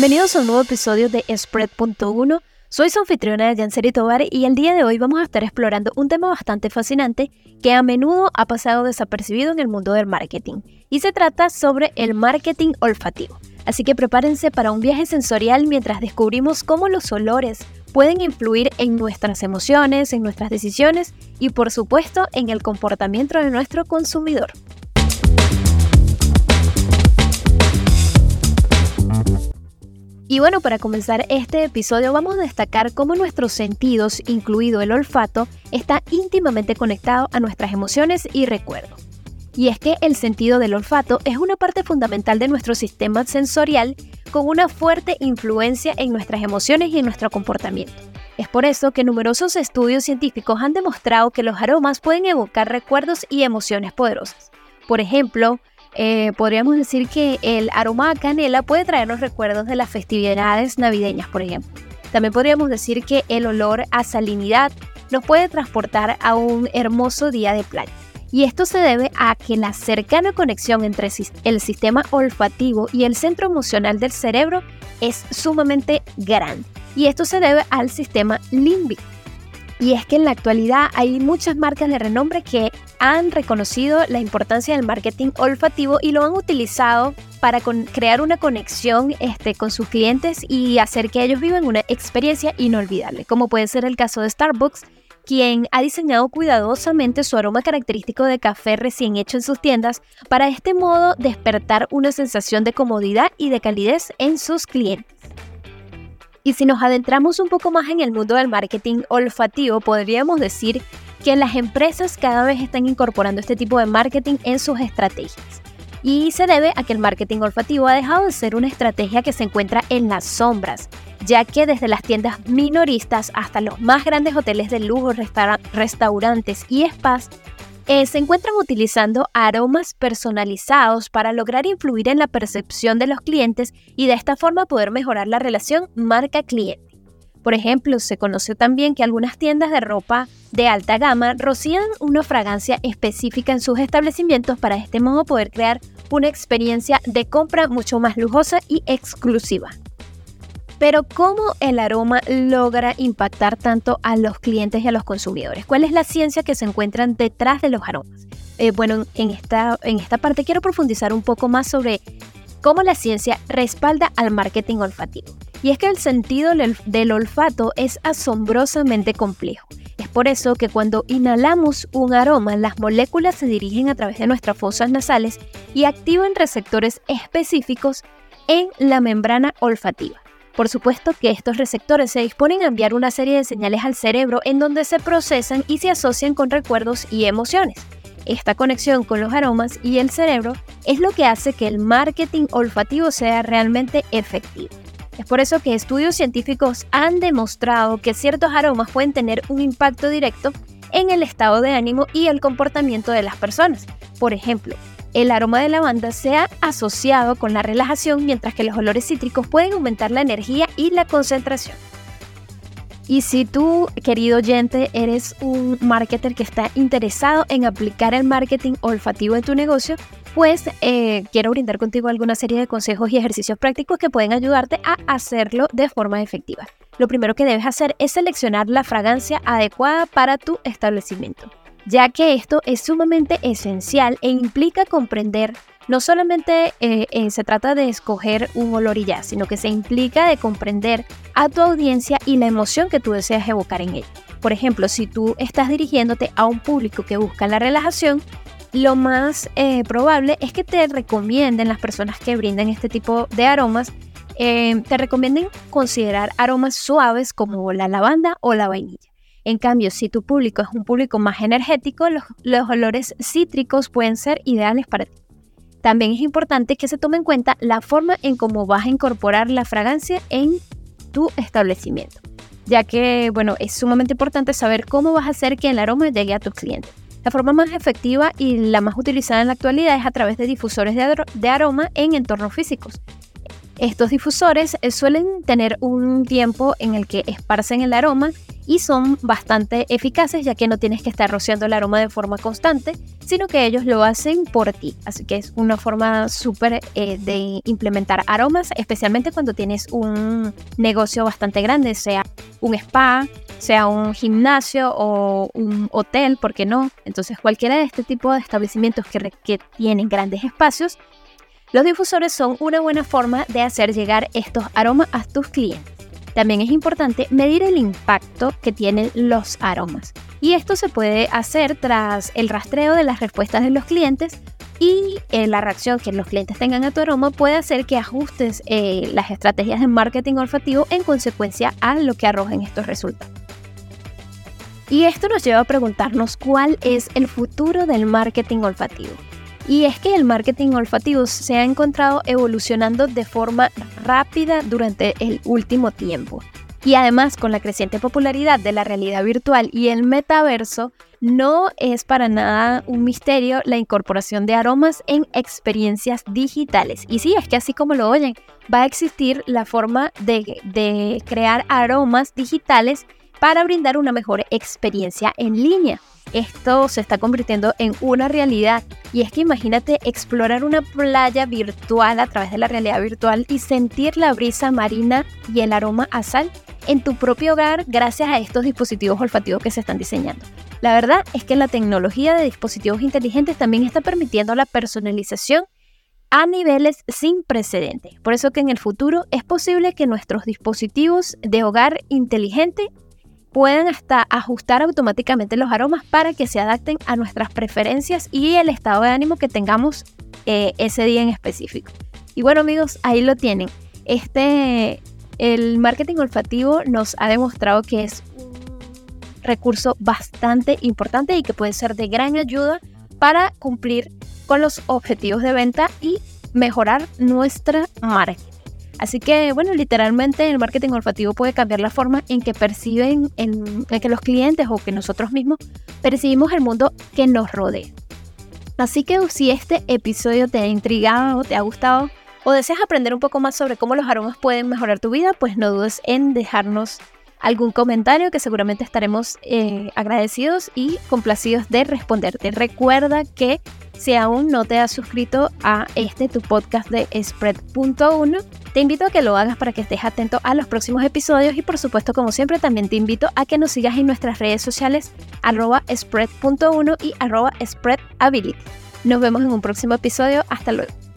Bienvenidos a un nuevo episodio de Spread.1. Soy su anfitriona Yanseri Tobar y el día de hoy vamos a estar explorando un tema bastante fascinante que a menudo ha pasado desapercibido en el mundo del marketing. Y se trata sobre el marketing olfativo. Así que prepárense para un viaje sensorial mientras descubrimos cómo los olores pueden influir en nuestras emociones, en nuestras decisiones y por supuesto en el comportamiento de nuestro consumidor. Y bueno, para comenzar este episodio vamos a destacar cómo nuestros sentidos, incluido el olfato, está íntimamente conectado a nuestras emociones y recuerdos. Y es que el sentido del olfato es una parte fundamental de nuestro sistema sensorial con una fuerte influencia en nuestras emociones y en nuestro comportamiento. Es por eso que numerosos estudios científicos han demostrado que los aromas pueden evocar recuerdos y emociones poderosas. Por ejemplo, eh, podríamos decir que el aroma a canela puede traernos recuerdos de las festividades navideñas, por ejemplo. También podríamos decir que el olor a salinidad nos puede transportar a un hermoso día de playa. Y esto se debe a que la cercana conexión entre el sistema olfativo y el centro emocional del cerebro es sumamente grande. Y esto se debe al sistema límbico. Y es que en la actualidad hay muchas marcas de renombre que han reconocido la importancia del marketing olfativo y lo han utilizado para crear una conexión este, con sus clientes y hacer que ellos vivan una experiencia inolvidable, como puede ser el caso de Starbucks, quien ha diseñado cuidadosamente su aroma característico de café recién hecho en sus tiendas para de este modo despertar una sensación de comodidad y de calidez en sus clientes. Y si nos adentramos un poco más en el mundo del marketing olfativo, podríamos decir que las empresas cada vez están incorporando este tipo de marketing en sus estrategias. Y se debe a que el marketing olfativo ha dejado de ser una estrategia que se encuentra en las sombras, ya que desde las tiendas minoristas hasta los más grandes hoteles de lujo, restaurantes y spas eh, se encuentran utilizando aromas personalizados para lograr influir en la percepción de los clientes y de esta forma poder mejorar la relación marca-cliente. Por ejemplo, se conoció también que algunas tiendas de ropa de alta gama rocían una fragancia específica en sus establecimientos para de este modo poder crear una experiencia de compra mucho más lujosa y exclusiva. Pero ¿cómo el aroma logra impactar tanto a los clientes y a los consumidores? ¿Cuál es la ciencia que se encuentra detrás de los aromas? Eh, bueno, en esta, en esta parte quiero profundizar un poco más sobre cómo la ciencia respalda al marketing olfativo. Y es que el sentido del olfato es asombrosamente complejo. Es por eso que cuando inhalamos un aroma, las moléculas se dirigen a través de nuestras fosas nasales y activan receptores específicos en la membrana olfativa. Por supuesto que estos receptores se disponen a enviar una serie de señales al cerebro en donde se procesan y se asocian con recuerdos y emociones. Esta conexión con los aromas y el cerebro es lo que hace que el marketing olfativo sea realmente efectivo. Es por eso que estudios científicos han demostrado que ciertos aromas pueden tener un impacto directo en el estado de ánimo y el comportamiento de las personas. Por ejemplo, el aroma de lavanda se ha asociado con la relajación, mientras que los olores cítricos pueden aumentar la energía y la concentración. Y si tú, querido oyente, eres un marketer que está interesado en aplicar el marketing olfativo en tu negocio, pues eh, quiero brindar contigo alguna serie de consejos y ejercicios prácticos que pueden ayudarte a hacerlo de forma efectiva. Lo primero que debes hacer es seleccionar la fragancia adecuada para tu establecimiento ya que esto es sumamente esencial e implica comprender no solamente eh, eh, se trata de escoger un olor y ya, sino que se implica de comprender a tu audiencia y la emoción que tú deseas evocar en ella. Por ejemplo, si tú estás dirigiéndote a un público que busca la relajación, lo más eh, probable es que te recomienden las personas que brindan este tipo de aromas, te recomienden considerar aromas suaves como la lavanda o la vainilla. En cambio, si tu público es un público más energético, los, olores cítricos pueden ser ideales para ti. También es importante que se tome en cuenta la forma en cómo vas a incorporar la fragancia en tu establecimiento, ya que, bueno, es sumamente importante saber cómo vas a hacer que el aroma llegue a tus clientes. La forma más efectiva y la más utilizada en la actualidad es a través de difusores de, aroma en entornos físicos. Estos difusores eh, suelen tener un tiempo en el que esparcen el aroma y son bastante eficaces ya que no tienes que estar rociando el aroma de forma constante, sino que ellos lo hacen por ti. Así que es una forma súper eh, de implementar aromas, especialmente cuando tienes un negocio bastante grande, sea un spa, sea un gimnasio o un hotel, ¿por qué no? Entonces cualquiera de este tipo de establecimientos que, tienen grandes espacios los difusores son una buena forma de hacer llegar estos aromas a tus clientes. También es importante medir el impacto que tienen los aromas. Y esto se puede hacer tras el rastreo de las respuestas de los clientes y eh, la reacción que los clientes tengan a tu aroma puede hacer que ajustes eh, las estrategias de marketing olfativo en consecuencia a lo que arrojen estos resultados. Y esto nos lleva a preguntarnos cuál es el futuro del marketing olfativo. Y es que el marketing olfativo se ha encontrado evolucionando de forma rápida durante el último tiempo. Y además con la creciente popularidad de la realidad virtual y el metaverso, no es para nada un misterio la incorporación de aromas en experiencias digitales. Y sí, es que así como lo oyen, va a existir la forma de, de crear aromas digitales para brindar una mejor experiencia en línea esto se está convirtiendo en una realidad. Y es que imagínate explorar una playa virtual a través de la realidad virtual y sentir la brisa marina y el aroma a sal en tu propio hogar gracias a estos dispositivos olfativos que se están diseñando. La verdad es que la tecnología de dispositivos inteligentes también está permitiendo la personalización a niveles sin precedentes. Por eso que en el futuro es posible que nuestros dispositivos de hogar inteligente pueden hasta ajustar automáticamente los aromas para que se adapten a nuestras preferencias y el estado de ánimo que tengamos eh, ese día en específico. Y bueno amigos, ahí lo tienen. Este, el marketing olfativo nos ha demostrado que es un recurso bastante importante y que puede ser de gran ayuda para cumplir con los objetivos de venta y mejorar nuestra marca. Así que, bueno, literalmente el marketing olfativo puede cambiar la forma en que perciben, en, que los clientes o que nosotros mismos percibimos el mundo que nos rodea. Así que si este episodio te ha intrigado, te ha gustado o deseas aprender un poco más sobre cómo los aromas pueden mejorar tu vida, pues no dudes en dejarnos algún comentario que seguramente estaremos eh, agradecidos y complacidos de responderte. Recuerda que si aún no te has suscrito a este tu podcast de Spread.1, te invito a que lo hagas para que estés atento a los próximos episodios y por supuesto como siempre también te invito a que nos sigas en nuestras redes sociales arroba spread.1 y arroba spreadability. Nos vemos en un próximo episodio. Hasta luego.